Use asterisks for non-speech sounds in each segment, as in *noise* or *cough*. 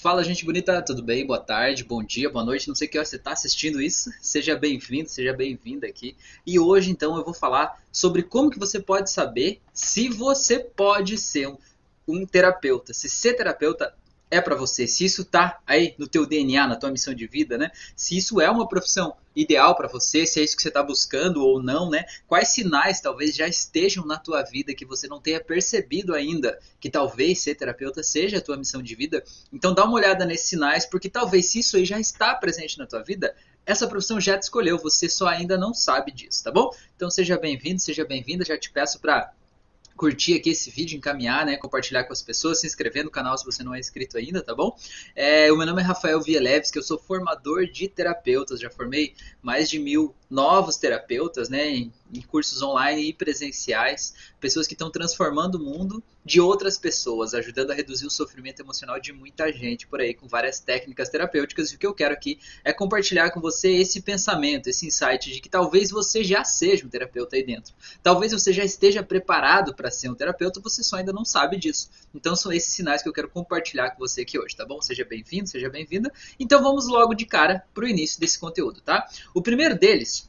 Fala, gente bonita, tudo bem? Boa tarde, bom dia, boa noite. Não sei que hora você está assistindo isso. *laughs* Seja bem-vindo, seja bem-vinda aqui. E hoje, então, eu vou falar sobre como que você pode saber se você pode ser um, um terapeuta. Se ser terapeuta é para você, se isso tá aí no teu DNA, na tua missão de vida, né? Se isso é uma profissão ideal para você, se é isso que você está buscando ou não, né? Quais sinais talvez já estejam na tua vida que você não tenha percebido ainda que talvez ser terapeuta seja a tua missão de vida? Então dá uma olhada nesses sinais, porque talvez se isso aí já está presente na tua vida, essa profissão já te escolheu, você só ainda não sabe disso, tá bom? Então seja bem-vindo, seja bem-vinda, já te peço para curtir aqui esse vídeo, encaminhar, né, compartilhar com as pessoas, se inscrever no canal se você não é inscrito ainda, tá bom? É, o meu nome é Rafael Vieleves, que eu sou formador de terapeutas, já formei mais de mil novos terapeutas, né, em, em cursos online e presenciais, pessoas que estão transformando o mundo de outras pessoas, ajudando a reduzir o sofrimento emocional de muita gente por aí, com várias técnicas terapêuticas. E o que eu quero aqui é compartilhar com você esse pensamento, esse insight de que talvez você já seja um terapeuta aí dentro. Talvez você já esteja preparado para ser um terapeuta, você só ainda não sabe disso. Então são esses sinais que eu quero compartilhar com você aqui hoje, tá bom? Seja bem-vindo, seja bem-vinda. Então vamos logo de cara para o início desse conteúdo, tá? O primeiro deles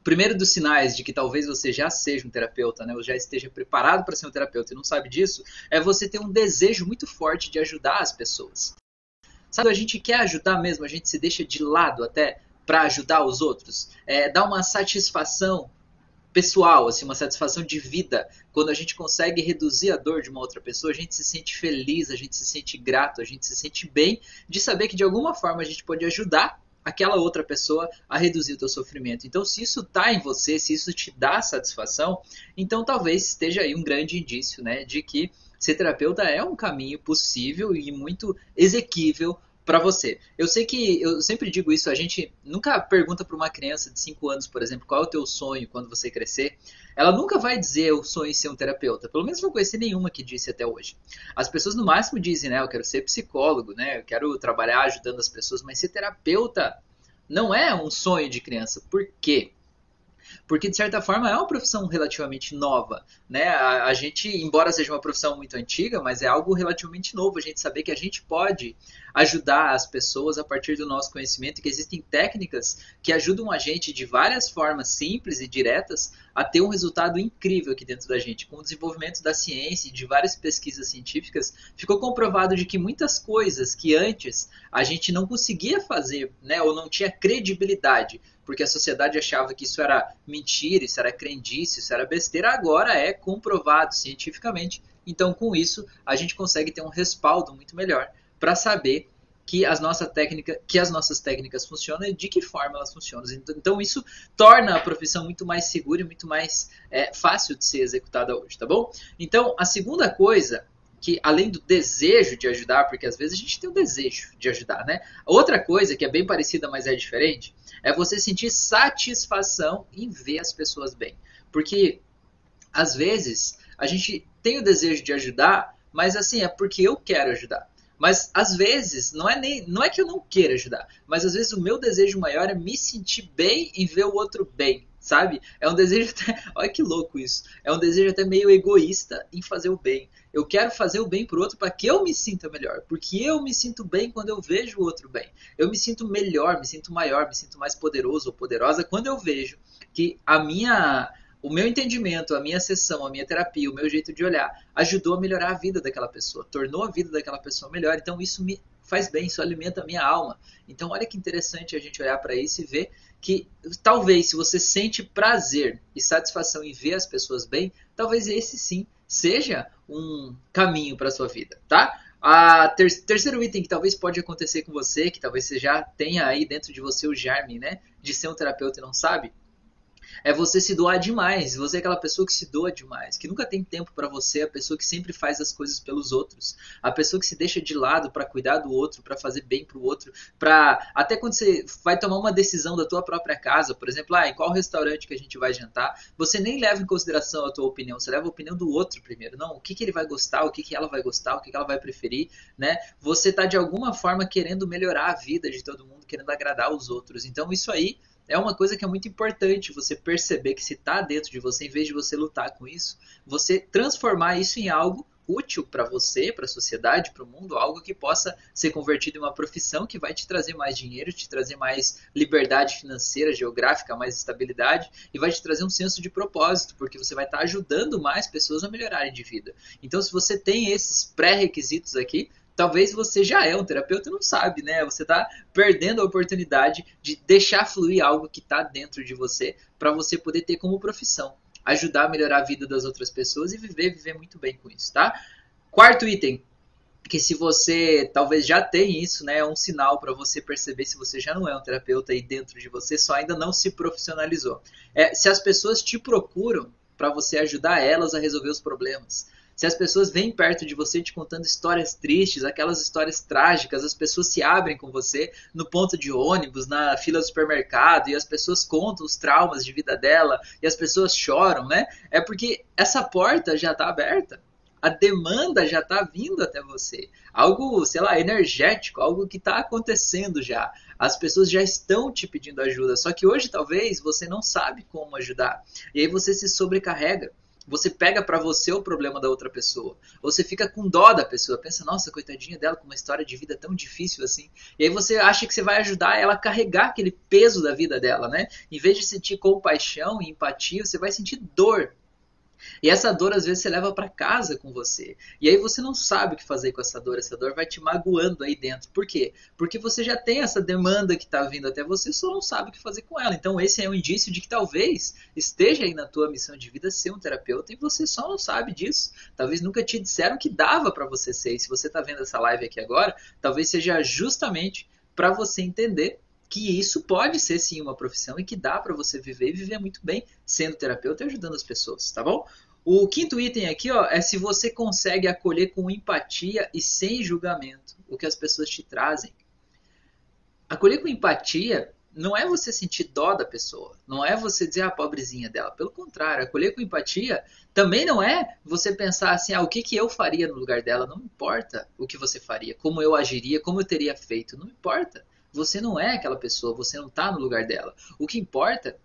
o primeiro dos sinais de que talvez você já seja um terapeuta, né, ou já esteja preparado para ser um terapeuta e não sabe disso, é você ter um desejo muito forte de ajudar as pessoas. Sabe, a gente quer ajudar mesmo, a gente se deixa de lado até para ajudar os outros. É, dá uma satisfação pessoal, assim, uma satisfação de vida. Quando a gente consegue reduzir a dor de uma outra pessoa, a gente se sente feliz, a gente se sente grato, a gente se sente bem de saber que de alguma forma a gente pode ajudar aquela outra pessoa a reduzir o teu sofrimento. Então, se isso está em você, se isso te dá satisfação, então talvez esteja aí um grande indício, né, de que ser terapeuta é um caminho possível e muito exequível para você. Eu sei que eu sempre digo isso, a gente nunca pergunta para uma criança de 5 anos, por exemplo, qual é o teu sonho quando você crescer. Ela nunca vai dizer o sonho em ser um terapeuta. Pelo menos não conheci nenhuma que disse até hoje. As pessoas no máximo dizem, né, eu quero ser psicólogo, né, eu quero trabalhar ajudando as pessoas, mas ser terapeuta não é um sonho de criança. Por quê? porque de certa forma é uma profissão relativamente nova, né? A, a, gente, embora seja uma profissão muito antiga, mas é algo relativamente novo. A gente saber que a gente pode ajudar as pessoas a partir do nosso conhecimento, que existem técnicas que ajudam a gente de várias formas simples e diretas a ter um resultado incrível aqui dentro da gente. Com o desenvolvimento da ciência e de várias pesquisas científicas, ficou comprovado de que muitas coisas que antes a gente não conseguia fazer, né, ou não tinha credibilidade porque a sociedade achava que isso era mentira, isso era crendice, isso era besteira, agora é comprovado cientificamente. Então, com isso, a gente consegue ter um respaldo muito melhor para saber que as, nossas técnicas, que as nossas técnicas funcionam e de que forma elas funcionam. Então, isso torna a profissão muito mais segura e muito mais é, fácil de ser executada hoje, tá bom? Então, a segunda coisa que além do desejo de ajudar, porque às vezes a gente tem o desejo de ajudar, né? Outra coisa que é bem parecida, mas é diferente, é você sentir satisfação em ver as pessoas bem. Porque às vezes a gente tem o desejo de ajudar, mas assim, é porque eu quero ajudar. Mas às vezes não é nem não é que eu não queira ajudar, mas às vezes o meu desejo maior é me sentir bem em ver o outro bem, sabe? É um desejo *laughs* até, olha que louco isso. É um desejo até meio egoísta em fazer o bem. Eu quero fazer o bem pro outro para que eu me sinta melhor, porque eu me sinto bem quando eu vejo o outro bem. Eu me sinto melhor, me sinto maior, me sinto mais poderoso ou poderosa quando eu vejo que a minha o meu entendimento, a minha sessão, a minha terapia, o meu jeito de olhar ajudou a melhorar a vida daquela pessoa, tornou a vida daquela pessoa melhor. Então isso me faz bem, isso alimenta a minha alma. Então olha que interessante a gente olhar para isso e ver que talvez se você sente prazer e satisfação em ver as pessoas bem, talvez esse sim seja um caminho para sua vida, tá? A ter terceiro item que talvez pode acontecer com você, que talvez você já tenha aí dentro de você o germe, né, de ser um terapeuta e não sabe, é você se doar demais. Você é aquela pessoa que se doa demais, que nunca tem tempo para você, a pessoa que sempre faz as coisas pelos outros, a pessoa que se deixa de lado para cuidar do outro, para fazer bem pro outro, para até quando você vai tomar uma decisão da tua própria casa, por exemplo, ah, em qual restaurante que a gente vai jantar, você nem leva em consideração a tua opinião, você leva a opinião do outro primeiro. Não, o que, que ele vai gostar, o que, que ela vai gostar, o que, que ela vai preferir, né? Você tá de alguma forma querendo melhorar a vida de todo mundo, querendo agradar os outros. Então isso aí é uma coisa que é muito importante você perceber que se está dentro de você, em vez de você lutar com isso, você transformar isso em algo útil para você, para a sociedade, para o mundo, algo que possa ser convertido em uma profissão que vai te trazer mais dinheiro, te trazer mais liberdade financeira, geográfica, mais estabilidade e vai te trazer um senso de propósito, porque você vai estar ajudando mais pessoas a melhorarem de vida. Então, se você tem esses pré-requisitos aqui, talvez você já é um terapeuta e não sabe, né? Você está perdendo a oportunidade de deixar fluir algo que está dentro de você para você poder ter como profissão ajudar a melhorar a vida das outras pessoas e viver, viver muito bem com isso, tá? Quarto item, que se você talvez já tem isso, né, é um sinal para você perceber se você já não é um terapeuta aí dentro de você, só ainda não se profissionalizou. É, se as pessoas te procuram para você ajudar elas a resolver os problemas. Se as pessoas vêm perto de você te contando histórias tristes, aquelas histórias trágicas, as pessoas se abrem com você no ponto de ônibus, na fila do supermercado, e as pessoas contam os traumas de vida dela, e as pessoas choram, né? É porque essa porta já está aberta. A demanda já está vindo até você. Algo, sei lá, energético, algo que está acontecendo já. As pessoas já estão te pedindo ajuda, só que hoje talvez você não sabe como ajudar. E aí você se sobrecarrega você pega para você o problema da outra pessoa. Ou você fica com dó da pessoa, pensa, nossa, coitadinha dela com uma história de vida tão difícil assim. E aí você acha que você vai ajudar ela a carregar aquele peso da vida dela, né? Em vez de sentir compaixão e empatia, você vai sentir dor e essa dor às vezes você leva para casa com você. E aí você não sabe o que fazer com essa dor, essa dor vai te magoando aí dentro. Por quê? Porque você já tem essa demanda que está vindo até você, só não sabe o que fazer com ela. Então esse é um indício de que talvez esteja aí na tua missão de vida ser um terapeuta e você só não sabe disso. Talvez nunca te disseram que dava para você ser. E se você está vendo essa live aqui agora, talvez seja justamente para você entender que isso pode ser sim uma profissão e que dá para você viver e viver muito bem sendo terapeuta e ajudando as pessoas, tá bom? O quinto item aqui ó, é se você consegue acolher com empatia e sem julgamento o que as pessoas te trazem. Acolher com empatia não é você sentir dó da pessoa, não é você dizer a ah, pobrezinha dela. Pelo contrário, acolher com empatia também não é você pensar assim, ah, o que, que eu faria no lugar dela. Não importa o que você faria, como eu agiria, como eu teria feito, não importa. Você não é aquela pessoa, você não está no lugar dela. O que importa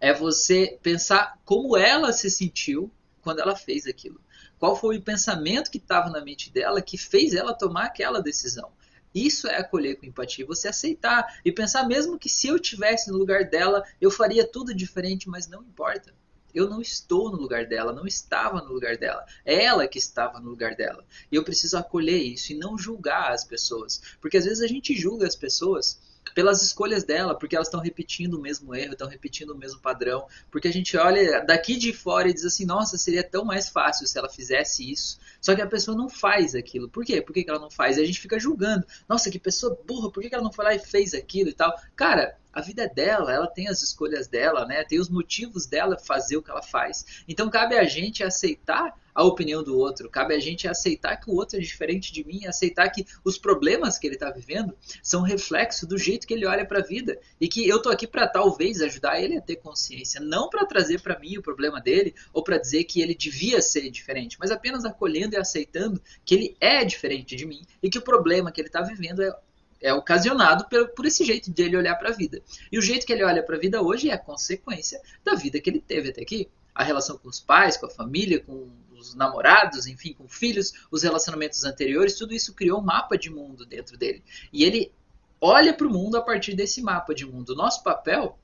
é você pensar como ela se sentiu quando ela fez aquilo. Qual foi o pensamento que estava na mente dela que fez ela tomar aquela decisão. Isso é acolher com empatia, você aceitar e pensar mesmo que se eu tivesse no lugar dela, eu faria tudo diferente, mas não importa. Eu não estou no lugar dela, não estava no lugar dela. É ela que estava no lugar dela. E eu preciso acolher isso e não julgar as pessoas. Porque às vezes a gente julga as pessoas pelas escolhas dela, porque elas estão repetindo o mesmo erro, estão repetindo o mesmo padrão, porque a gente olha daqui de fora e diz assim, nossa, seria tão mais fácil se ela fizesse isso. Só que a pessoa não faz aquilo. Por quê? Por que, ela não faz? E a gente fica julgando. Nossa, que pessoa burra, por que, que ela não foi lá e fez aquilo e tal? Cara, a vida é dela, ela tem as escolhas dela, né? Tem os motivos dela fazer o que ela faz. Então cabe a gente aceitar a opinião do outro, cabe a gente aceitar que o outro é diferente de mim, aceitar que os problemas que ele está vivendo são reflexo do jeito que ele olha para a vida e que eu tô aqui para talvez ajudar ele a ter consciência, não para trazer para mim o problema dele ou para dizer que ele devia ser diferente, mas apenas acolhendo e aceitando que ele é diferente de mim e que o problema que ele está vivendo é é ocasionado por, por esse jeito dele olhar para a vida. E o jeito que ele olha para a vida hoje é a consequência da vida que ele teve até aqui. A relação com os pais, com a família, com os namorados, enfim, com filhos, os relacionamentos anteriores, tudo isso criou um mapa de mundo dentro dele. E ele olha para o mundo a partir desse mapa de mundo. Nosso papel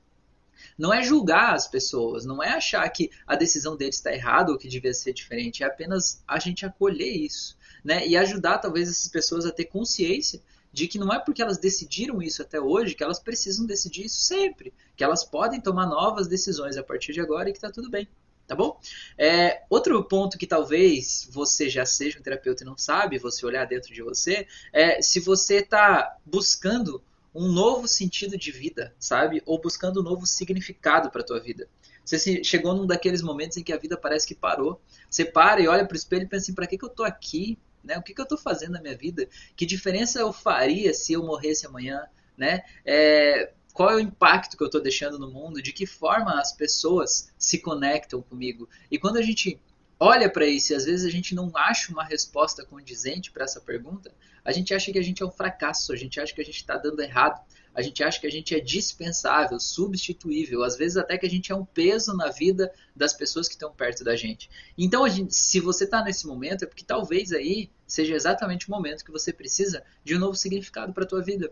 não é julgar as pessoas, não é achar que a decisão deles está errada ou que devia ser diferente, é apenas a gente acolher isso, né? E ajudar talvez essas pessoas a ter consciência de que não é porque elas decidiram isso até hoje que elas precisam decidir isso sempre, que elas podem tomar novas decisões a partir de agora e que está tudo bem, tá bom? É, outro ponto que talvez você já seja um terapeuta e não sabe, você olhar dentro de você, é se você está buscando um novo sentido de vida, sabe? Ou buscando um novo significado para a tua vida. Você chegou num daqueles momentos em que a vida parece que parou. Você para e olha para o espelho e pensa assim, para que, que eu estou aqui? Né? O que, que eu estou fazendo na minha vida? Que diferença eu faria se eu morresse amanhã? Né? É, qual é o impacto que eu estou deixando no mundo? De que forma as pessoas se conectam comigo? E quando a gente olha para isso e às vezes a gente não acha uma resposta condizente para essa pergunta, a gente acha que a gente é um fracasso, a gente acha que a gente está dando errado, a gente acha que a gente é dispensável, substituível, às vezes até que a gente é um peso na vida das pessoas que estão perto da gente. Então, gente, se você está nesse momento, é porque talvez aí seja exatamente o momento que você precisa de um novo significado para a tua vida.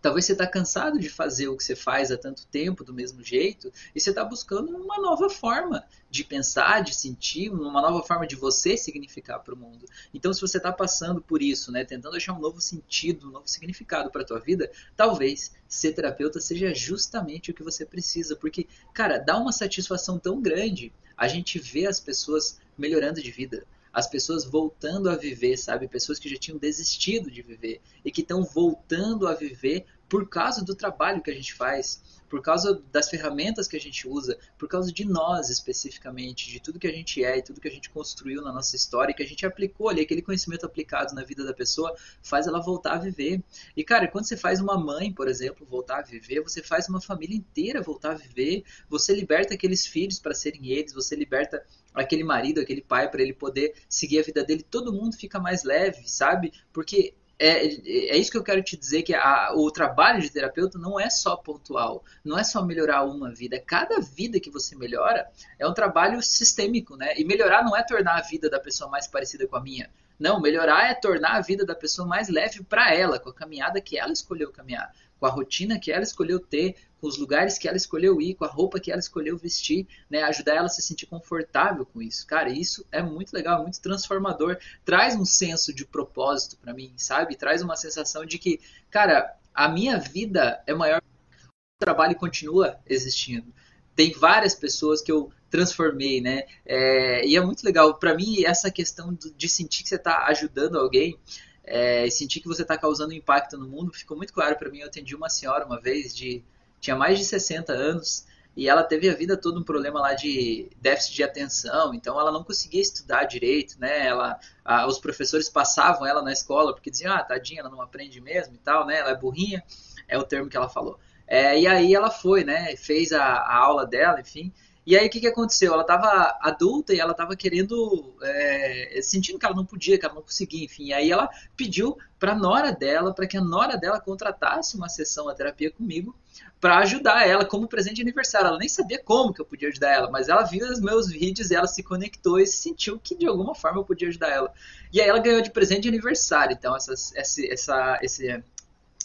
Talvez você está cansado de fazer o que você faz há tanto tempo do mesmo jeito e você está buscando uma nova forma de pensar, de sentir, uma nova forma de você significar para o mundo. Então, se você está passando por isso, né, tentando achar um novo sentido, um novo significado para a tua vida, talvez ser terapeuta seja justamente o que você precisa, porque, cara, dá uma satisfação tão grande a gente ver as pessoas melhorando de vida as pessoas voltando a viver, sabe? Pessoas que já tinham desistido de viver e que estão voltando a viver por causa do trabalho que a gente faz, por causa das ferramentas que a gente usa, por causa de nós especificamente, de tudo que a gente é e tudo que a gente construiu na nossa história que a gente aplicou ali, aquele conhecimento aplicado na vida da pessoa, faz ela voltar a viver. E cara, quando você faz uma mãe, por exemplo, voltar a viver, você faz uma família inteira voltar a viver, você liberta aqueles filhos para serem eles, você liberta aquele marido, aquele pai para ele poder seguir a vida dele, todo mundo fica mais leve, sabe? Porque é, é isso que eu quero te dizer, que a, o trabalho de terapeuta não é só pontual, não é só melhorar uma vida. Cada vida que você melhora é um trabalho sistêmico, né? E melhorar não é tornar a vida da pessoa mais parecida com a minha. Não, melhorar é tornar a vida da pessoa mais leve para ela, com a caminhada que ela escolheu caminhar com a rotina que ela escolheu ter, com os lugares que ela escolheu ir, com a roupa que ela escolheu vestir, né? Ajudar ela a se sentir confortável com isso. Cara, isso é muito legal, muito transformador. Traz um senso de propósito para mim, sabe? Traz uma sensação de que, cara, a minha vida é maior. O trabalho continua existindo. Tem várias pessoas que eu transformei, né? É, e é muito legal. Para mim, essa questão de sentir que você está ajudando alguém é, e sentir que você está causando impacto no mundo ficou muito claro para mim. Eu atendi uma senhora uma vez de tinha mais de 60 anos e ela teve a vida toda um problema lá de déficit de atenção, então ela não conseguia estudar direito, né? Ela, a, os professores passavam ela na escola porque diziam, ah, tadinha, ela não aprende mesmo e tal, né? Ela é burrinha, é o termo que ela falou. É, e aí ela foi, né? Fez a, a aula dela, enfim. E aí o que, que aconteceu? Ela estava adulta e ela estava querendo, é, sentindo que ela não podia, que ela não conseguia, enfim. Aí ela pediu para a nora dela, para que a nora dela contratasse uma sessão, a terapia comigo, para ajudar ela como presente de aniversário. Ela nem sabia como que eu podia ajudar ela, mas ela viu os meus vídeos e ela se conectou e sentiu que de alguma forma eu podia ajudar ela. E aí ela ganhou de presente de aniversário, então essa, essa, essa, esse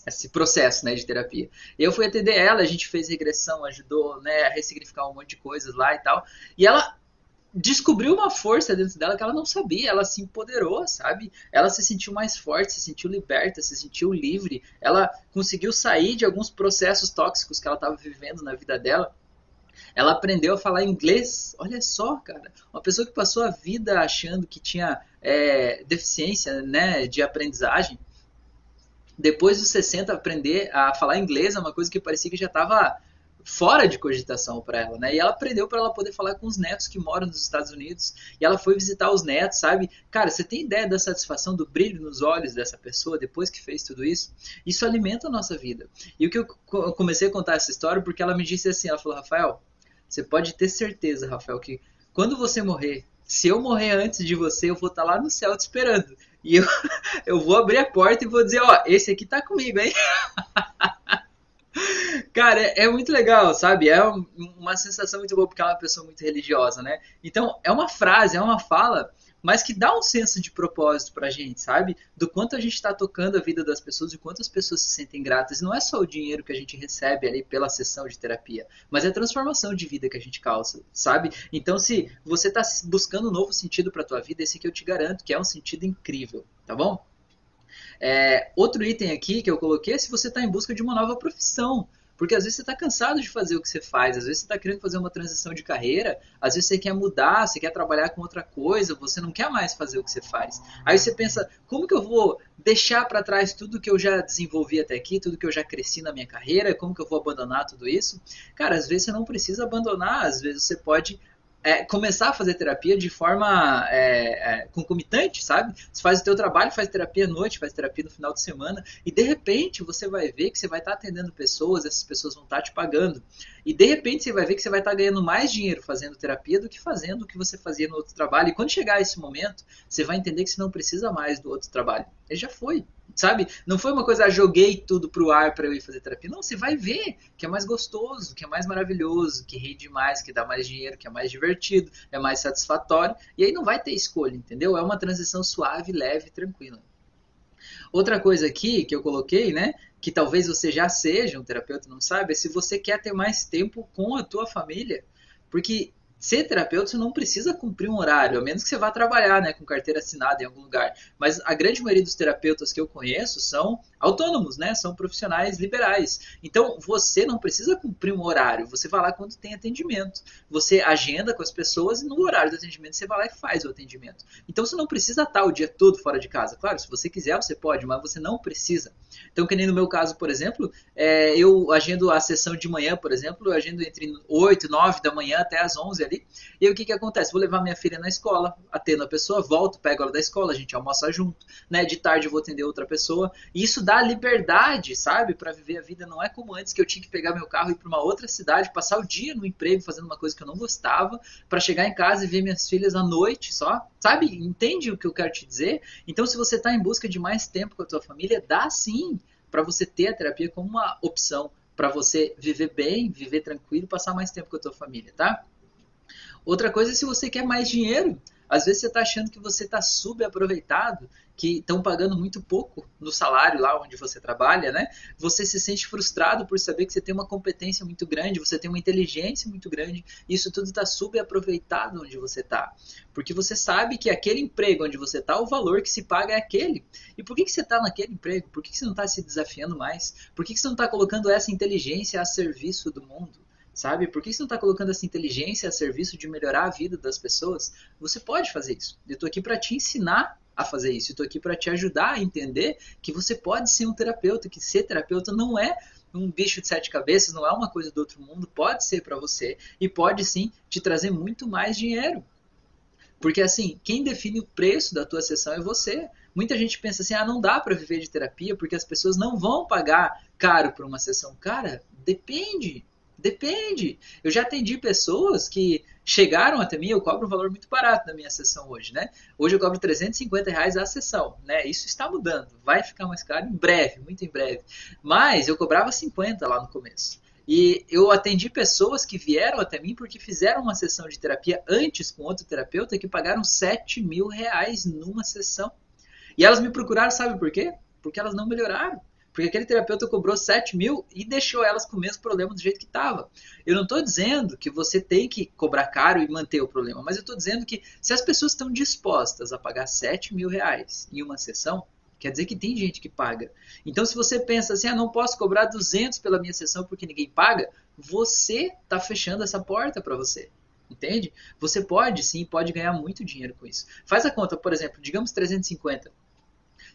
esse processo né, de terapia. Eu fui atender ela, a gente fez regressão, ajudou né, a ressignificar um monte de coisas lá e tal. E ela descobriu uma força dentro dela que ela não sabia, ela se empoderou, sabe? Ela se sentiu mais forte, se sentiu liberta, se sentiu livre. Ela conseguiu sair de alguns processos tóxicos que ela estava vivendo na vida dela. Ela aprendeu a falar inglês. Olha só, cara. Uma pessoa que passou a vida achando que tinha é, deficiência né, de aprendizagem depois dos 60, aprender a falar inglês é uma coisa que parecia que já estava fora de cogitação para ela, né? E ela aprendeu para ela poder falar com os netos que moram nos Estados Unidos. E ela foi visitar os netos, sabe? Cara, você tem ideia da satisfação, do brilho nos olhos dessa pessoa depois que fez tudo isso? Isso alimenta a nossa vida. E o que eu comecei a contar essa história porque ela me disse assim, ela falou, Rafael, você pode ter certeza, Rafael, que quando você morrer, se eu morrer antes de você, eu vou estar tá lá no céu te esperando. E eu, *laughs* eu vou abrir a porta e vou dizer, ó, esse aqui tá comigo, hein? *laughs* Cara, é, é, muito legal, sabe? É uma sensação muito boa, porque é uma pessoa muito religiosa, né? Então, é uma frase, é uma fala mas que dá um senso de propósito pra gente, sabe? Do quanto a gente está tocando a vida das pessoas e quanto as pessoas se sentem gratas. E não é só o dinheiro que a gente recebe ali pela sessão de terapia, mas é a transformação de vida que a gente causa, sabe? Então, se você está buscando um novo sentido para tua vida, esse aqui eu te garanto que é um sentido incrível, tá bom? É, outro item aqui que eu coloquei é se você está em busca de uma nova profissão. Porque às vezes você está cansado de fazer o que você faz, às vezes você está querendo fazer uma transição de carreira, às vezes você quer mudar, você quer trabalhar com outra coisa, você não quer mais fazer o que você faz. Aí você pensa, como que eu vou deixar para trás tudo que eu já desenvolvi até aqui, tudo que eu já cresci na minha carreira, como que eu vou abandonar tudo isso? Cara, às vezes você não precisa abandonar, às vezes você pode é, começar a fazer terapia de forma é, é, concomitante, sabe? Você faz o teu trabalho, faz terapia à noite, faz terapia no final de semana, e de repente você vai ver que você vai estar tá atendendo pessoas, essas pessoas vão estar tá te pagando. E de repente você vai ver que você vai estar tá ganhando mais dinheiro fazendo terapia do que fazendo o que você fazia no outro trabalho. E quando chegar esse momento, você vai entender que você não precisa mais do outro trabalho. Ele já foi. Sabe? Não foi uma coisa, ah, joguei tudo pro ar para eu ir fazer terapia. Não, você vai ver que é mais gostoso, que é mais maravilhoso, que rende mais, que dá mais dinheiro, que é mais divertido, é mais satisfatório. E aí não vai ter escolha, entendeu? É uma transição suave, leve, tranquila. Outra coisa aqui que eu coloquei, né, que talvez você já seja um terapeuta, não sabe, é se você quer ter mais tempo com a tua família. Porque Ser terapeuta, você não precisa cumprir um horário, a menos que você vá trabalhar né, com carteira assinada em algum lugar. Mas a grande maioria dos terapeutas que eu conheço são autônomos, né? São profissionais liberais. Então, você não precisa cumprir um horário. Você vai lá quando tem atendimento. Você agenda com as pessoas e no horário do atendimento você vai lá e faz o atendimento. Então, você não precisa estar o dia todo fora de casa. Claro, se você quiser, você pode, mas você não precisa. Então, que nem no meu caso, por exemplo, é, eu agendo a sessão de manhã, por exemplo, eu agendo entre 8, 9 da manhã até as 11 E aí o que, que acontece? Vou levar minha filha na escola, atendo a pessoa, volto, pego ela da escola, a gente almoça junto, né? De tarde vou atender outra pessoa. E isso dá liberdade, sabe? Para viver a vida. Não é como antes que eu tinha que pegar meu carro e ir para uma outra cidade, passar o dia no emprego fazendo uma coisa que eu não gostava, para chegar em casa e ver minhas filhas à noite só. Sabe? Entende o que eu quero te dizer? Então, se você está em busca de mais tempo com a tua família, dá sim para você ter a terapia como uma opção para você viver bem, viver tranquilo, passar mais tempo com a tua família, tá? Outra coisa é se você quer mais dinheiro. Às vezes você está achando que você está subaproveitado, que estão pagando muito pouco no salário lá onde você trabalha, né? Você se sente frustrado por saber que você tem uma competência muito grande, você tem uma inteligência muito grande, e isso tudo está subaproveitado onde você está. Porque você sabe que aquele emprego onde você está, o valor que se paga é aquele. E por que, que você está naquele emprego? Por que, que você não está se desafiando mais? Por que, que você não está colocando essa inteligência a serviço do mundo? Sabe? Por que você não está colocando essa inteligência a serviço de melhorar a vida das pessoas? Você pode fazer isso. Eu estou aqui para te ensinar a fazer isso. Eu estou aqui para te ajudar a entender que você pode ser um terapeuta, que ser terapeuta não é um bicho de sete cabeças, não é uma coisa do outro mundo, pode ser para você e pode sim te trazer muito mais dinheiro. Porque assim, quem define o preço da tua sessão é você. Muita gente pensa assim: "Ah, não dá para viver de terapia porque as pessoas não vão pagar caro por uma sessão". Cara, depende. Depende. Eu já atendi pessoas que chegaram até mim, eu cobro um valor muito barato na minha sessão hoje, né? Hoje eu cobro 350 reais a sessão, né? Isso está mudando, vai ficar mais caro em breve, muito em breve. Mas eu cobrava 50 lá no começo. E eu atendi pessoas que vieram até mim porque fizeram uma sessão de terapia antes com outro terapeuta que pagaram 7 mil reais numa sessão. E elas me procuraram, sabe por quê? Porque elas não melhoraram. Porque aquele terapeuta cobrou 7 mil e deixou elas com o mesmo problema do jeito que estava. Eu não estou dizendo que você tem que cobrar caro e manter o problema, mas eu estou dizendo que se as pessoas estão dispostas a pagar 7 mil reais em uma sessão, quer dizer que tem gente que paga. Então, se você pensa assim, ah, não posso cobrar 200 pela minha sessão porque ninguém paga, você está fechando essa porta para você. Entende? Você pode sim, pode ganhar muito dinheiro com isso. Faz a conta, por exemplo, digamos 350.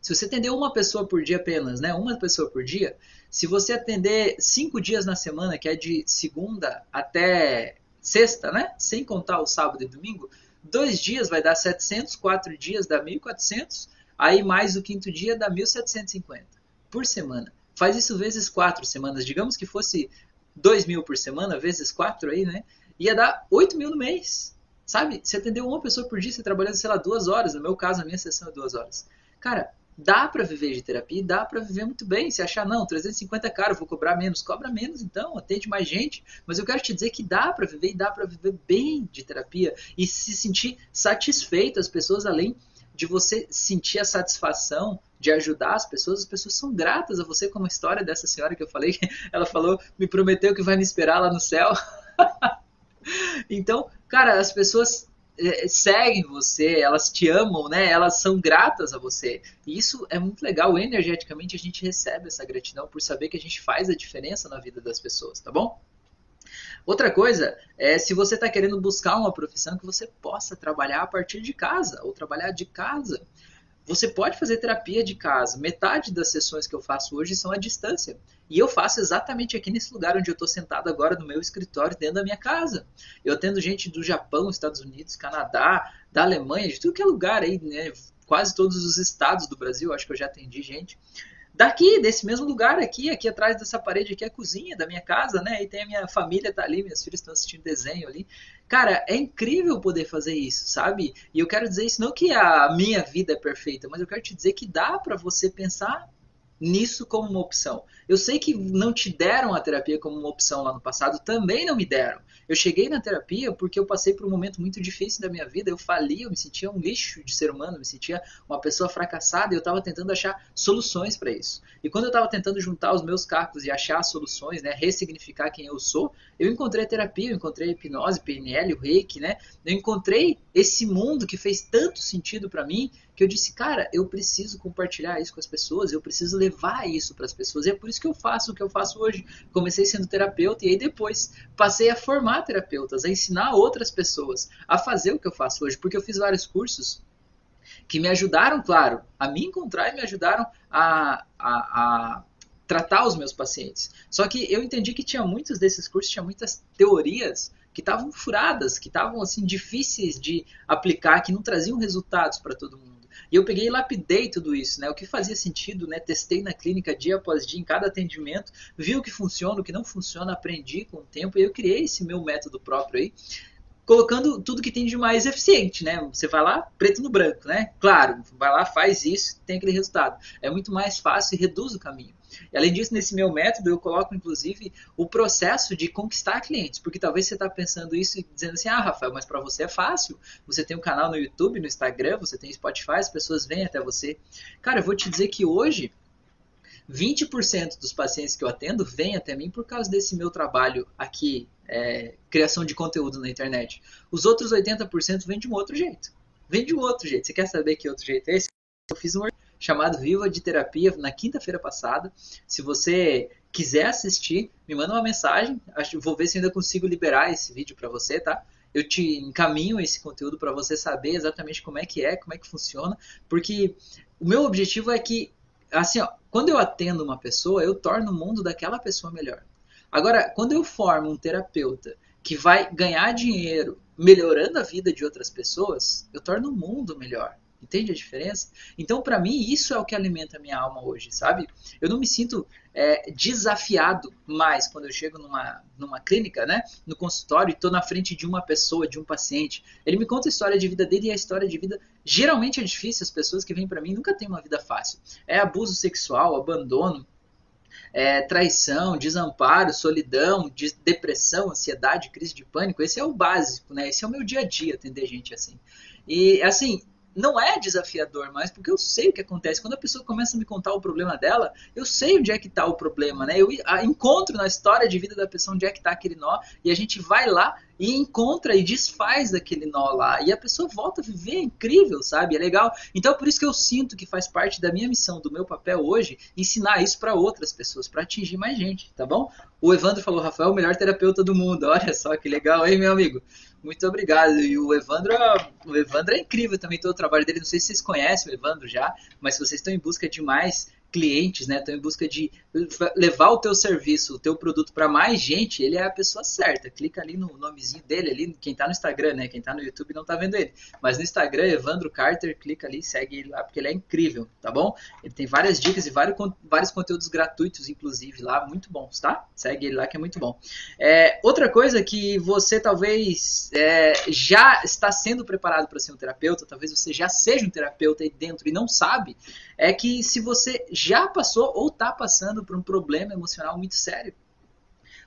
Se você atender uma pessoa por dia apenas, né, uma pessoa por dia, se você atender cinco dias na semana, que é de segunda até sexta, né, sem contar o sábado e domingo, dois dias vai dar 700, quatro dias dá 1.400, aí mais o quinto dia dá 1.750 por semana. Faz isso vezes quatro semanas, digamos que fosse 2 mil por semana, vezes quatro aí, né? Ia dar 8 mil no mês. Sabe? Você atendeu uma pessoa por dia, você trabalhando, sei lá, duas horas. No meu caso, a minha sessão é duas horas. Cara, Dá para viver de terapia, dá para viver muito bem. Se achar, não, 350 é caro, vou cobrar menos, cobra menos então, atende mais gente. Mas eu quero te dizer que dá para viver e dá para viver bem de terapia e se sentir satisfeito. As pessoas, além de você sentir a satisfação de ajudar as pessoas, as pessoas são gratas a você, como a história dessa senhora que eu falei, *laughs* ela falou, me prometeu que vai me esperar lá no céu. *laughs* então, cara, as pessoas seguem você, elas te amam, né? Elas são gratas a você. E isso é muito legal. Energeticamente a gente recebe essa gratidão por saber que a gente faz a diferença na vida das pessoas, tá bom? Outra coisa é se você está querendo buscar uma profissão que você possa trabalhar a partir de casa ou trabalhar de casa. Você pode fazer terapia de casa. Metade das sessões que eu faço hoje são à distância. E eu faço exatamente aqui nesse lugar onde eu estou sentado agora no meu escritório, dentro da minha casa. Eu atendo gente do Japão, Estados Unidos, Canadá, da Alemanha, de tudo que é lugar aí, né? Quase todos os estados do Brasil, acho que eu já atendi gente. Daqui, desse mesmo lugar aqui, aqui atrás dessa parede aqui é a cozinha da minha casa, né? E tem a minha família tá ali, meus filhos estão assistindo desenho ali. Cara, é incrível poder fazer isso, sabe? E eu quero dizer isso não que a minha vida é perfeita, mas eu quero te dizer que dá para você pensar nisso como uma opção. Eu sei que não te deram a terapia como uma opção lá no passado, também não me deram. Eu cheguei na terapia porque eu passei por um momento muito difícil da minha vida, eu fali, eu me sentia um lixo de ser humano, me sentia uma pessoa fracassada e eu estava tentando achar soluções para isso. E quando eu estava tentando juntar os meus cacos e achar soluções, né, ressignificar quem eu sou, eu encontrei a terapia, eu encontrei a hipnose, PNL, o reiki, né? Eu encontrei esse mundo que fez tanto sentido para mim que eu disse, cara, eu preciso compartilhar isso com as pessoas, eu preciso levar isso para as pessoas. E é por isso que eu faço o que eu faço hoje. Comecei sendo terapeuta e aí depois passei a formar terapeutas, a ensinar outras pessoas a fazer o que eu faço hoje, porque eu fiz vários cursos que me ajudaram, claro, a me encontrar e me ajudaram a, a, a tratar os meus pacientes. Só que eu entendi que tinha muitos desses cursos, tinha muitas teorias que estavam furadas, que estavam assim difíceis de aplicar, que não traziam resultados para todo mundo. E eu peguei e lapidei tudo isso, né? O que fazia sentido, né? Testei na clínica dia após dia, em cada atendimento, vi o que funciona, o que não funciona, aprendi com o tempo e eu criei esse meu método próprio aí colocando tudo que tem de mais eficiente, né? Você vai lá, preto no branco, né? Claro, vai lá, faz isso, tem aquele resultado. É muito mais fácil e reduz o caminho. E além disso, nesse meu método, eu coloco inclusive o processo de conquistar clientes, porque talvez você está pensando isso e dizendo assim: ah, Rafael, mas para você é fácil. Você tem um canal no YouTube, no Instagram, você tem Spotify, as pessoas vêm até você. Cara, eu vou te dizer que hoje 20% dos pacientes que eu atendo vêm até mim por causa desse meu trabalho aqui, é, criação de conteúdo na internet. Os outros 80% vêm de um outro jeito. Vem de um outro jeito. Você quer saber que outro jeito é esse? Eu fiz um chamado Viva de Terapia na quinta-feira passada. Se você quiser assistir, me manda uma mensagem. Vou ver se ainda consigo liberar esse vídeo para você, tá? Eu te encaminho esse conteúdo para você saber exatamente como é que é, como é que funciona, porque o meu objetivo é que, assim, ó, quando eu atendo uma pessoa, eu torno o mundo daquela pessoa melhor. Agora, quando eu formo um terapeuta que vai ganhar dinheiro melhorando a vida de outras pessoas, eu torno o mundo melhor. Entende a diferença? Então, para mim, isso é o que alimenta a minha alma hoje, sabe? Eu não me sinto é, desafiado mais quando eu chego numa, numa clínica, né? No consultório e estou na frente de uma pessoa, de um paciente. Ele me conta a história de vida dele e a história de vida geralmente é difícil. As pessoas que vêm para mim nunca têm uma vida fácil. É abuso sexual, abandono, é, traição, desamparo, solidão, de depressão, ansiedade, crise de pânico. Esse é o básico, né? Esse é o meu dia a dia atender gente assim. E assim, não é desafiador mais, porque eu sei o que acontece. Quando a pessoa começa a me contar o problema dela, eu sei onde é que está o problema, né? Eu encontro na história de vida da pessoa onde é que está aquele nó e a gente vai lá e encontra e desfaz daquele nó lá. E a pessoa volta a viver, é incrível, sabe? É legal. Então por isso que eu sinto que faz parte da minha missão, do meu papel hoje, ensinar isso para outras pessoas, para atingir mais gente, tá bom? O Evandro falou, Rafael, o melhor terapeuta do mundo. Olha só que legal, hein, meu amigo? Muito obrigado. E o Evandro, o Evandro é incrível também todo o trabalho dele. Não sei se vocês conhecem o Evandro já, mas se vocês estão em busca de mais clientes, né, estão em busca de levar o teu serviço, o teu produto para mais gente, ele é a pessoa certa. Clica ali no nomezinho dele, ali, quem está no Instagram, né, quem está no YouTube não está vendo ele, mas no Instagram, Evandro Carter, clica ali, segue ele lá, porque ele é incrível, tá bom? Ele tem várias dicas e vários, vários conteúdos gratuitos, inclusive, lá, muito bons, tá? Segue ele lá que é muito bom. É, outra coisa que você talvez é, já está sendo preparado para ser um terapeuta, talvez você já seja um terapeuta aí dentro e não sabe, é que se você já passou ou está passando por um problema emocional muito sério,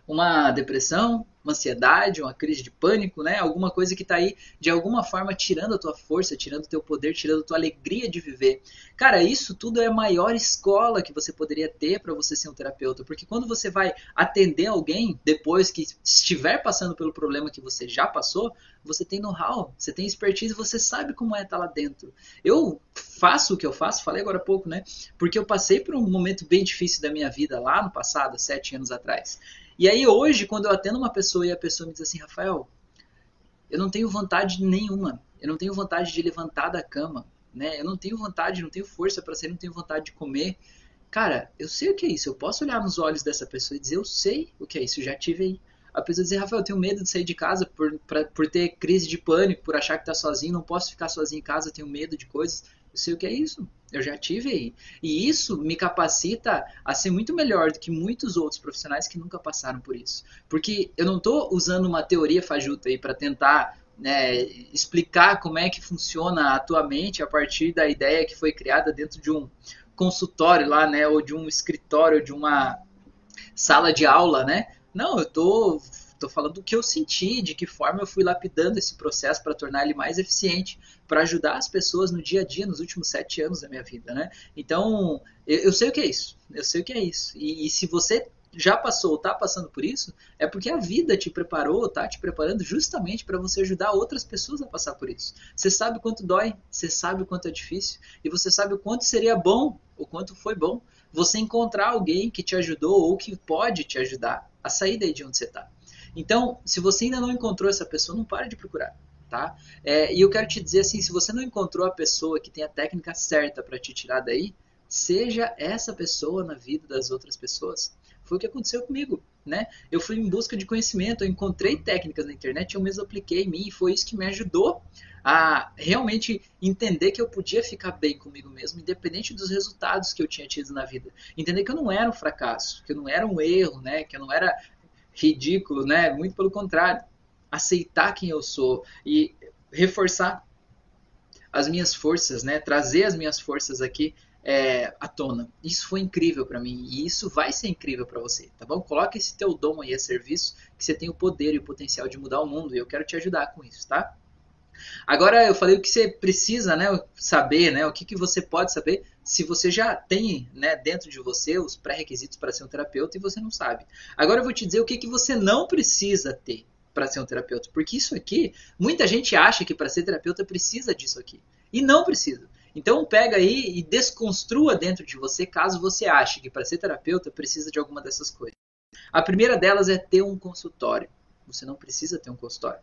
uma depressão, uma ansiedade, uma crise de pânico, né? Alguma coisa que está aí de alguma forma tirando a tua força, tirando o teu poder, tirando a tua alegria de viver. Cara, isso tudo é a maior escola que você poderia ter para você ser um terapeuta, porque quando você vai atender alguém depois que estiver passando pelo problema que você já passou, você tem know-how, você tem expertise, você sabe como é estar lá dentro. Eu faço o que eu faço, falei agora há pouco, né? Porque eu passei por um momento bem difícil da minha vida lá no passado, sete anos atrás. E aí hoje, quando eu atendo uma pessoa e a pessoa me diz assim, Rafael, eu não tenho vontade nenhuma, eu não tenho vontade de levantar da cama, né? Eu não tenho vontade, não tenho força para sair, não tenho vontade de comer. Cara, eu sei o que é isso. Eu posso olhar nos olhos dessa pessoa e dizer, eu sei o que é isso, eu já tive aí. A pessoa dizer, Rafael, eu tenho medo de sair de casa por, pra, por ter crise de pânico, por achar que tá sozinho, não posso ficar sozinho em casa, tenho medo de coisas. Eu sei o que é isso. Eu já tive aí. E isso me capacita a ser muito melhor do que muitos outros profissionais que nunca passaram por isso. Porque eu não estou usando uma teoria fajuta aí para tentar né, explicar como é que funciona a tua mente a partir da ideia que foi criada dentro de um consultório lá, né, ou de um escritório, de uma sala de aula, né? Não, eu tô Estou falando do que eu senti, de que forma eu fui lapidando esse processo para tornar ele mais eficiente, para ajudar as pessoas no dia a dia nos últimos sete anos da minha vida, né? Então, eu, eu sei o que é isso. Eu sei o que é isso. E, e se você já passou ou está passando por isso, é porque a vida te preparou, está te preparando justamente para você ajudar outras pessoas a passar por isso. Você sabe o quanto dói, você sabe o quanto é difícil, e você sabe o quanto seria bom, o quanto foi bom, você encontrar alguém que te ajudou ou que pode te ajudar a sair daí de onde você está. Então, se você ainda não encontrou essa pessoa, não pare de procurar. Tá? É, e eu quero te dizer assim, se você não encontrou a pessoa que tem a técnica certa para te tirar daí, seja essa pessoa na vida das outras pessoas. Foi o que aconteceu comigo, né? Eu fui em busca de conhecimento, eu encontrei técnicas na internet, eu mesmo apliquei em mim e foi isso que me ajudou a realmente entender que eu podia ficar bem comigo mesmo, independente dos resultados que eu tinha tido na vida. Entender que eu não era um fracasso, que eu não era um erro, né? Que eu não era ridículo, né? Muito pelo contrário. Aceitar quem eu sou e reforçar as minhas forças, né? Trazer as minhas forças aqui é, à tona. Isso foi incrível para mim e isso vai ser incrível para você, tá bom? Coloque esse teu dom aí a serviço, que você tem o poder e o potencial de mudar o mundo e eu quero te ajudar com isso, tá? Agora eu falei o que você precisa, né, saber, né, o que, que você pode saber se você já tem, né, dentro de você os pré-requisitos para ser um terapeuta e você não sabe. Agora eu vou te dizer o que, que você não precisa ter para ser um terapeuta, porque isso aqui, muita gente acha que para ser terapeuta precisa disso aqui e não precisa. Então pega aí e desconstrua dentro de você caso você ache que para ser terapeuta precisa de alguma dessas coisas. A primeira delas é ter um consultório. Você não precisa ter um consultório.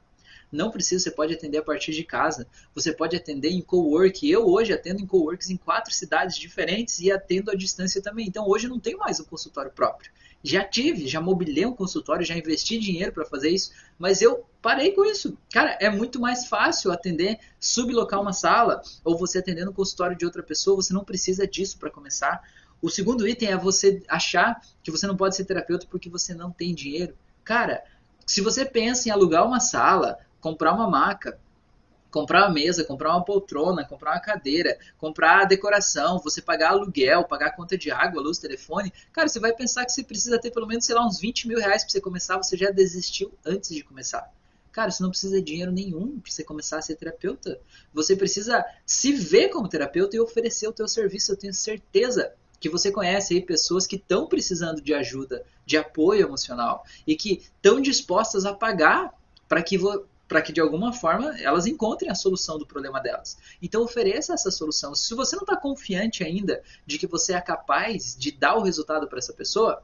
Não precisa, você pode atender a partir de casa. Você pode atender em co-work. Eu hoje atendo em co-works em quatro cidades diferentes e atendo à distância também. Então hoje não tenho mais um consultório próprio. Já tive, já mobilei um consultório, já investi dinheiro para fazer isso, mas eu parei com isso. Cara, é muito mais fácil atender, sublocar uma sala, ou você atender no consultório de outra pessoa, você não precisa disso para começar. O segundo item é você achar que você não pode ser terapeuta porque você não tem dinheiro. Cara, se você pensa em alugar uma sala, comprar uma maca, comprar uma mesa, comprar uma poltrona, comprar uma cadeira, comprar a decoração, você pagar aluguel, pagar conta de água, luz, telefone, cara, você vai pensar que você precisa ter pelo menos, sei lá, uns 20 mil reais para você começar, você já desistiu antes de começar. Cara, você não precisa de dinheiro nenhum para você começar a ser terapeuta. Você precisa se ver como terapeuta e oferecer o teu serviço. Eu tenho certeza que você conhece aí pessoas que estão precisando de ajuda, de apoio emocional e que estão dispostas a pagar para que para que de alguma forma elas encontrem a solução do problema delas. Então ofereça essa solução. Se você não está confiante ainda de que você é capaz de dar o resultado para essa pessoa,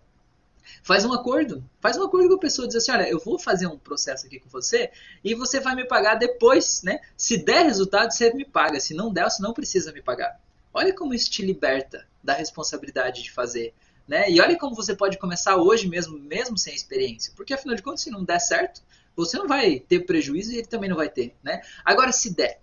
faz um acordo. Faz um acordo com a pessoa, diz assim, olha, eu vou fazer um processo aqui com você e você vai me pagar depois, né? Se der resultado, você me paga. Se não der, você não precisa me pagar. Olha como isso te liberta da responsabilidade de fazer. Né? E olha como você pode começar hoje mesmo, mesmo sem experiência. Porque afinal de contas, se não der certo, você não vai ter prejuízo e ele também não vai ter, né? Agora, se der,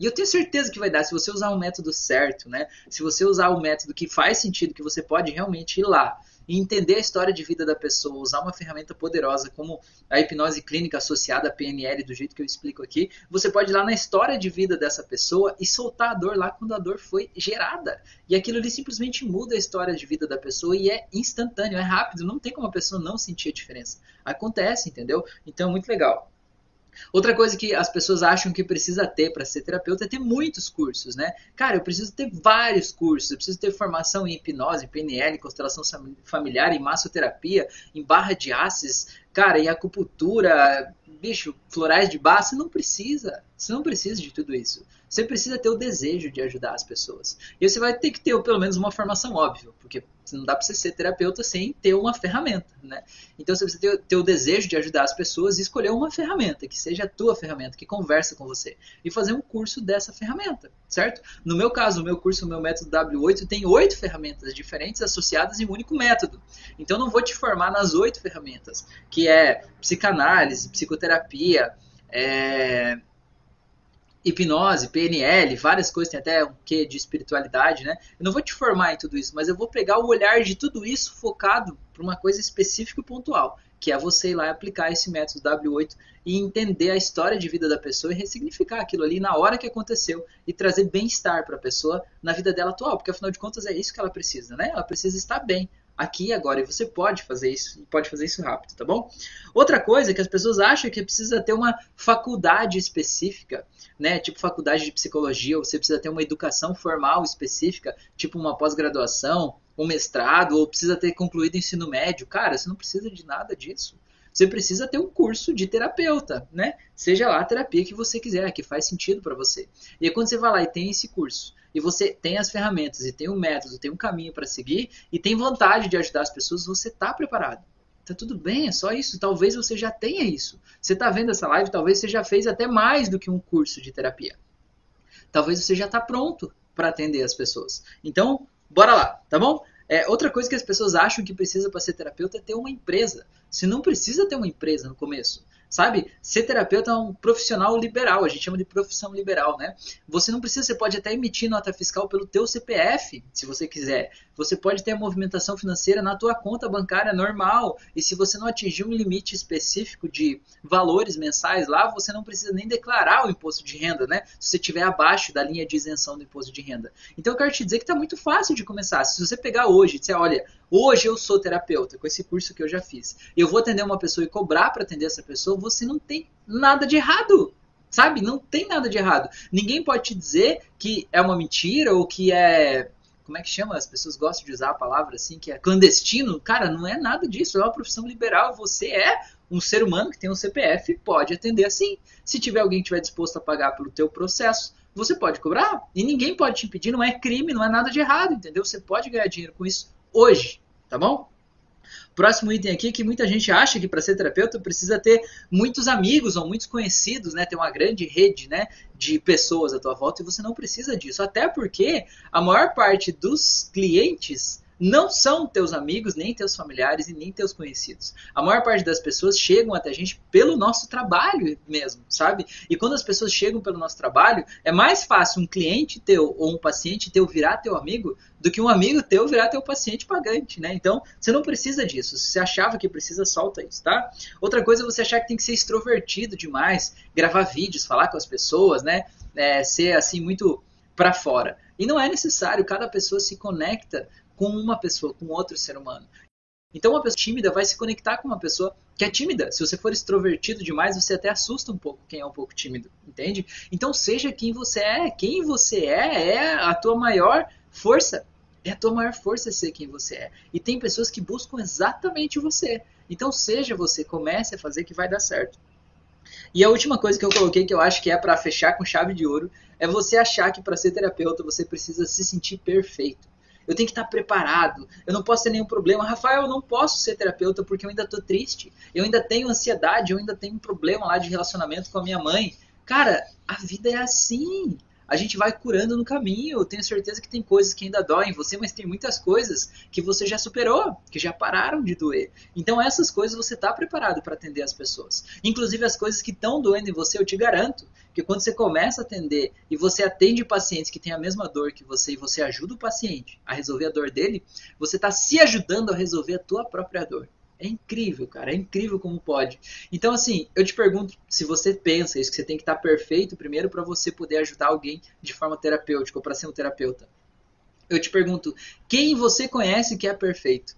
e eu tenho certeza que vai dar se você usar o método certo, né? Se você usar o método que faz sentido, que você pode realmente ir lá e entender a história de vida da pessoa, usar uma ferramenta poderosa como a hipnose clínica associada à PNL, do jeito que eu explico aqui, você pode ir lá na história de vida dessa pessoa e soltar a dor lá quando a dor foi gerada. E aquilo ali simplesmente muda a história de vida da pessoa e é instantâneo, é rápido, não tem como a pessoa não sentir a diferença. Acontece, entendeu? Então é muito legal. Outra coisa que as pessoas acham que precisa ter para ser terapeuta é ter muitos cursos, né? Cara, eu preciso ter vários cursos, eu preciso ter formação em hipnose, PNL, constelação familiar, em massoterapia, em barra de ácids, cara, em acupuntura, bicho, florais de bar, você não precisa. Você não precisa de tudo isso. Você precisa ter o desejo de ajudar as pessoas. E você vai ter que ter pelo menos uma formação óbvia, porque não dá para você ser terapeuta sem ter uma ferramenta, né? Então você precisa ter, ter, o desejo de ajudar as pessoas e escolher uma ferramenta que seja a tua ferramenta, que conversa com você e fazer um curso dessa ferramenta, certo? No meu caso, o meu curso, o meu método W8 tem oito ferramentas diferentes associadas em um único método. Então não vou te formar nas oito ferramentas, que é psicanálise, psicoterapia, é, hipnose, PNL, várias coisas, tem até um quê de espiritualidade, né? Eu não vou te formar em tudo isso, mas eu vou pegar o olhar de tudo isso focado para uma coisa específica e pontual, que é você ir lá e aplicar esse método W8 e entender a história de vida da pessoa e ressignificar aquilo ali na hora que aconteceu e trazer bem-estar para a pessoa na vida dela atual, porque afinal de contas é isso que ela precisa, né? Ela precisa estar bem aqui e agora. E você pode fazer isso, pode fazer isso rápido, tá bom? Outra coisa é que as pessoas acham que precisa ter uma faculdade específica, né? Tipo faculdade de psicologia, ou você precisa ter uma educação formal específica, tipo uma pós-graduação, um mestrado, ou precisa ter concluído ensino médio. Cara, você não precisa de nada disso. Você precisa ter um curso de terapeuta, né? Seja lá a terapia que você quiser, que faz sentido para você. E aí, quando você vai lá e tem esse curso, e você tem as ferramentas, e tem um método, tem um caminho para seguir, e tem vontade de ajudar as pessoas, você está preparado. Tá tudo bem, é só isso. Talvez você já tenha isso. Você está vendo essa live, talvez você já fez até mais do que um curso de terapia. Talvez você já está pronto para atender as pessoas. Então, bora lá, tá bom? É, outra coisa que as pessoas acham que precisa para ser terapeuta é ter uma empresa. Você não precisa ter uma empresa no começo. Sabe? Ser terapeuta é um profissional liberal, a gente chama de profissão liberal, né? Você não precisa, você pode até emitir nota fiscal pelo teu CPF, se você quiser. Você pode ter a movimentação financeira na tua conta bancária normal. E se você não atingir um limite específico de valores mensais lá, você não precisa nem declarar o imposto de renda, né? Se você estiver abaixo da linha de isenção do imposto de renda. Então eu quero te dizer que está muito fácil de começar. Se você pegar hoje e disser, olha, Hoje eu sou terapeuta, com esse curso que eu já fiz. Eu vou atender uma pessoa e cobrar para atender essa pessoa, você não tem nada de errado. Sabe? Não tem nada de errado. Ninguém pode te dizer que é uma mentira ou que é. Como é que chama? As pessoas gostam de usar a palavra assim, que é clandestino. Cara, não é nada disso. É uma profissão liberal. Você é um ser humano que tem um CPF pode atender assim. Se tiver alguém que estiver disposto a pagar pelo teu processo, você pode cobrar. E ninguém pode te impedir. Não é crime, não é nada de errado, entendeu? Você pode ganhar dinheiro com isso hoje, tá bom? Próximo item aqui que muita gente acha que para ser terapeuta precisa ter muitos amigos ou muitos conhecidos, né? Ter uma grande rede, né? De pessoas à tua volta e você não precisa disso. Até porque a maior parte dos clientes não são teus amigos, nem teus familiares e nem teus conhecidos. A maior parte das pessoas chegam até a gente pelo nosso trabalho mesmo, sabe? E quando as pessoas chegam pelo nosso trabalho, é mais fácil um cliente teu ou um paciente teu virar teu amigo do que um amigo teu virar teu paciente pagante, né? Então, você não precisa disso. Se você achava que precisa, solta isso, tá? Outra coisa é você achar que tem que ser extrovertido demais, gravar vídeos, falar com as pessoas, né? É, ser assim muito para fora. E não é necessário, cada pessoa se conecta com uma pessoa, com outro ser humano. Então, uma pessoa tímida vai se conectar com uma pessoa que é tímida. Se você for extrovertido demais, você até assusta um pouco quem é um pouco tímido, entende? Então, seja quem você é. Quem você é é a tua maior força. É a tua maior força ser quem você é. E tem pessoas que buscam exatamente você. Então, seja você, comece a fazer que vai dar certo. E a última coisa que eu coloquei que eu acho que é para fechar com chave de ouro é você achar que para ser terapeuta você precisa se sentir perfeito eu tenho que estar preparado, eu não posso ter nenhum problema. Rafael, eu não posso ser terapeuta porque eu ainda estou triste, eu ainda tenho ansiedade, eu ainda tenho um problema lá de relacionamento com a minha mãe. Cara, a vida é assim a gente vai curando no caminho. Eu tenho certeza que tem coisas que ainda doem em você, mas tem muitas coisas que você já superou, que já pararam de doer. Então essas coisas você está preparado para atender as pessoas. Inclusive as coisas que estão doendo em você, eu te garanto que quando você começa a atender e você atende pacientes que têm a mesma dor que você e você ajuda o paciente a resolver a dor dele, você está se ajudando a resolver a tua própria dor. É incrível, cara. É incrível como pode. Então, assim, eu te pergunto se você pensa isso, que você tem que estar perfeito primeiro para você poder ajudar alguém de forma terapêutica ou para ser um terapeuta. Eu te pergunto, quem você conhece que é perfeito?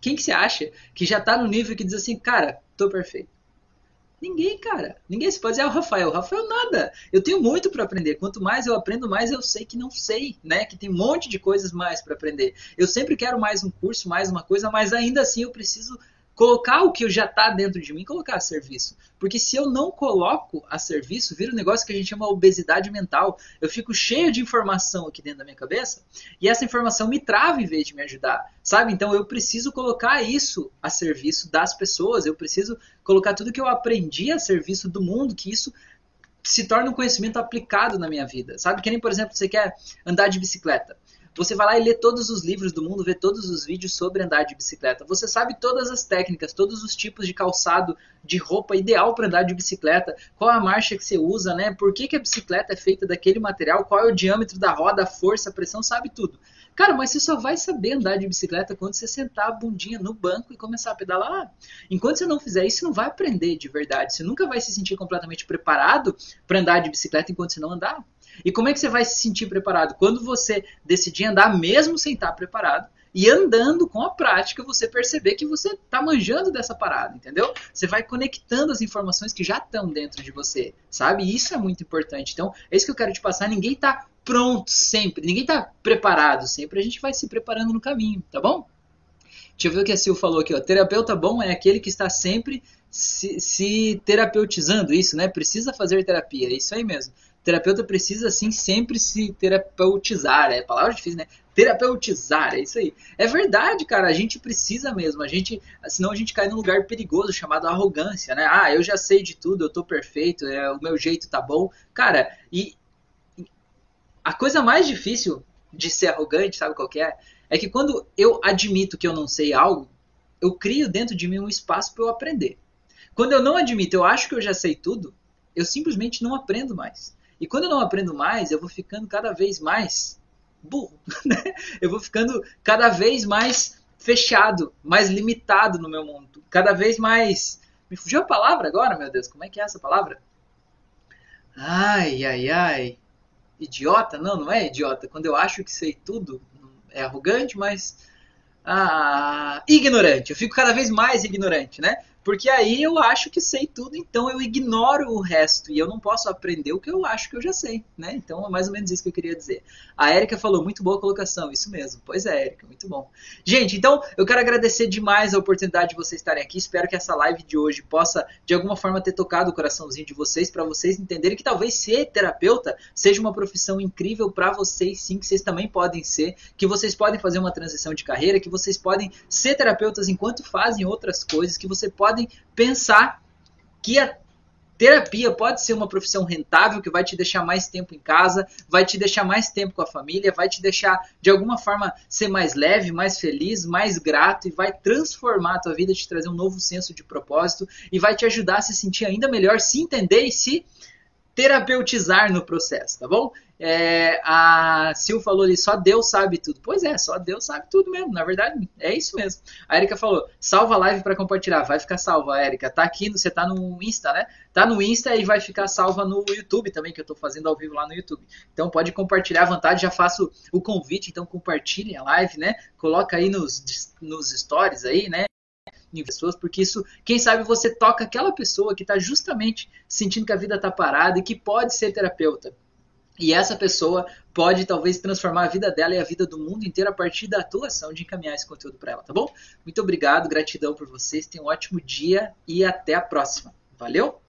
Quem que você acha que já está no nível que diz assim, cara, tô perfeito? Ninguém, cara. Ninguém. se pode dizer, ah, o Rafael. O Rafael, nada. Eu tenho muito para aprender. Quanto mais eu aprendo, mais eu sei que não sei, né? Que tem um monte de coisas mais para aprender. Eu sempre quero mais um curso, mais uma coisa, mas ainda assim eu preciso colocar o que já está dentro de mim, colocar a serviço. Porque se eu não coloco a serviço, vira um negócio que a gente chama obesidade mental. Eu fico cheio de informação aqui dentro da minha cabeça e essa informação me trava em vez de me ajudar, sabe? Então eu preciso colocar isso a serviço das pessoas, eu preciso colocar tudo que eu aprendi a serviço do mundo, que isso se torne um conhecimento aplicado na minha vida, sabe? Que nem, por exemplo, você quer andar de bicicleta. Você vai lá e lê todos os livros do mundo, vê todos os vídeos sobre andar de bicicleta. Você sabe todas as técnicas, todos os tipos de calçado, de roupa ideal para andar de bicicleta, qual a marcha que você usa, né? Por que, que a bicicleta é feita daquele material, qual é o diâmetro da roda, a força, a pressão, sabe tudo. Cara, mas você só vai saber andar de bicicleta quando você sentar a bundinha no banco e começar a pedalar. Enquanto você não fizer isso, você não vai aprender de verdade. Você nunca vai se sentir completamente preparado para andar de bicicleta enquanto você não andar. E como é que você vai se sentir preparado? Quando você decidir andar mesmo sem estar preparado. E andando com a prática, você perceber que você está manjando dessa parada, entendeu? Você vai conectando as informações que já estão dentro de você, sabe? E isso é muito importante. Então, é isso que eu quero te passar. Ninguém está pronto sempre, ninguém está preparado sempre. A gente vai se preparando no caminho, tá bom? Deixa eu ver o que a Sil falou aqui. Ó. Terapeuta bom é aquele que está sempre se, se terapeutizando, isso, né? Precisa fazer terapia, é isso aí mesmo terapeuta precisa, assim, sempre se terapeutizar. É palavra difícil, né? Terapeutizar, é isso aí. É verdade, cara, a gente precisa mesmo. A gente, senão a gente cai num lugar perigoso chamado arrogância, né? Ah, eu já sei de tudo, eu tô perfeito, é, o meu jeito tá bom. Cara, e a coisa mais difícil de ser arrogante, sabe qual que é? É que quando eu admito que eu não sei algo, eu crio dentro de mim um espaço para eu aprender. Quando eu não admito, eu acho que eu já sei tudo, eu simplesmente não aprendo mais. E quando eu não aprendo mais, eu vou ficando cada vez mais burro. *laughs* Né? eu vou ficando cada vez mais fechado, mais limitado no meu mundo. Cada vez mais. Me fugiu a palavra agora, meu Deus. Como é que é essa palavra? Ai, ai, ai. Idiota? Não, não é idiota. Quando eu acho que sei tudo, é arrogante, mas. Ah, ignorante. Eu fico cada vez mais ignorante, né? Porque aí eu acho que sei tudo, então eu ignoro o resto e eu não posso aprender o que eu acho que eu já sei, né? Então é mais ou menos isso que eu queria dizer. A Érica falou, muito boa colocação, isso mesmo. Pois é, Érica, muito bom. Gente, então eu quero agradecer demais a oportunidade de vocês estarem aqui. Espero que essa live de hoje possa, de alguma forma, ter tocado o coraçãozinho de vocês, para vocês entenderem que talvez ser terapeuta seja uma profissão incrível para vocês, sim, que vocês também podem ser, que vocês podem fazer uma transição de carreira, que vocês podem ser terapeutas enquanto fazem outras coisas, que você pode podem pensar que a terapia pode ser uma profissão rentável que vai te deixar mais tempo em casa, vai te deixar mais tempo com a família, vai te deixar de alguma forma ser mais leve, mais feliz, mais grato e vai transformar a tua vida, te trazer um novo senso de propósito e vai te ajudar a se sentir ainda melhor, se entender e se terapeutizar no processo, tá bom? É, a Sil falou ali, só Deus sabe tudo. Pois é, só Deus sabe tudo mesmo. Na verdade, é isso mesmo. A Erika falou, salva a live para compartilhar. Vai ficar salva, Erika. Tá aqui, você tá no Insta, né? Tá no Insta e vai ficar salva no YouTube também, que eu tô fazendo ao vivo lá no YouTube. Então pode compartilhar à vontade, já faço o convite, então compartilhem a live, né? Coloca aí nos, nos stories aí, né? Em pessoas, porque isso, quem sabe você toca aquela pessoa que está justamente sentindo que a vida está parada e que pode ser terapeuta. E essa pessoa pode talvez transformar a vida dela e a vida do mundo inteiro a partir da atuação de encaminhar esse conteúdo para ela, tá bom? Muito obrigado, gratidão por vocês, tenham um ótimo dia e até a próxima. Valeu?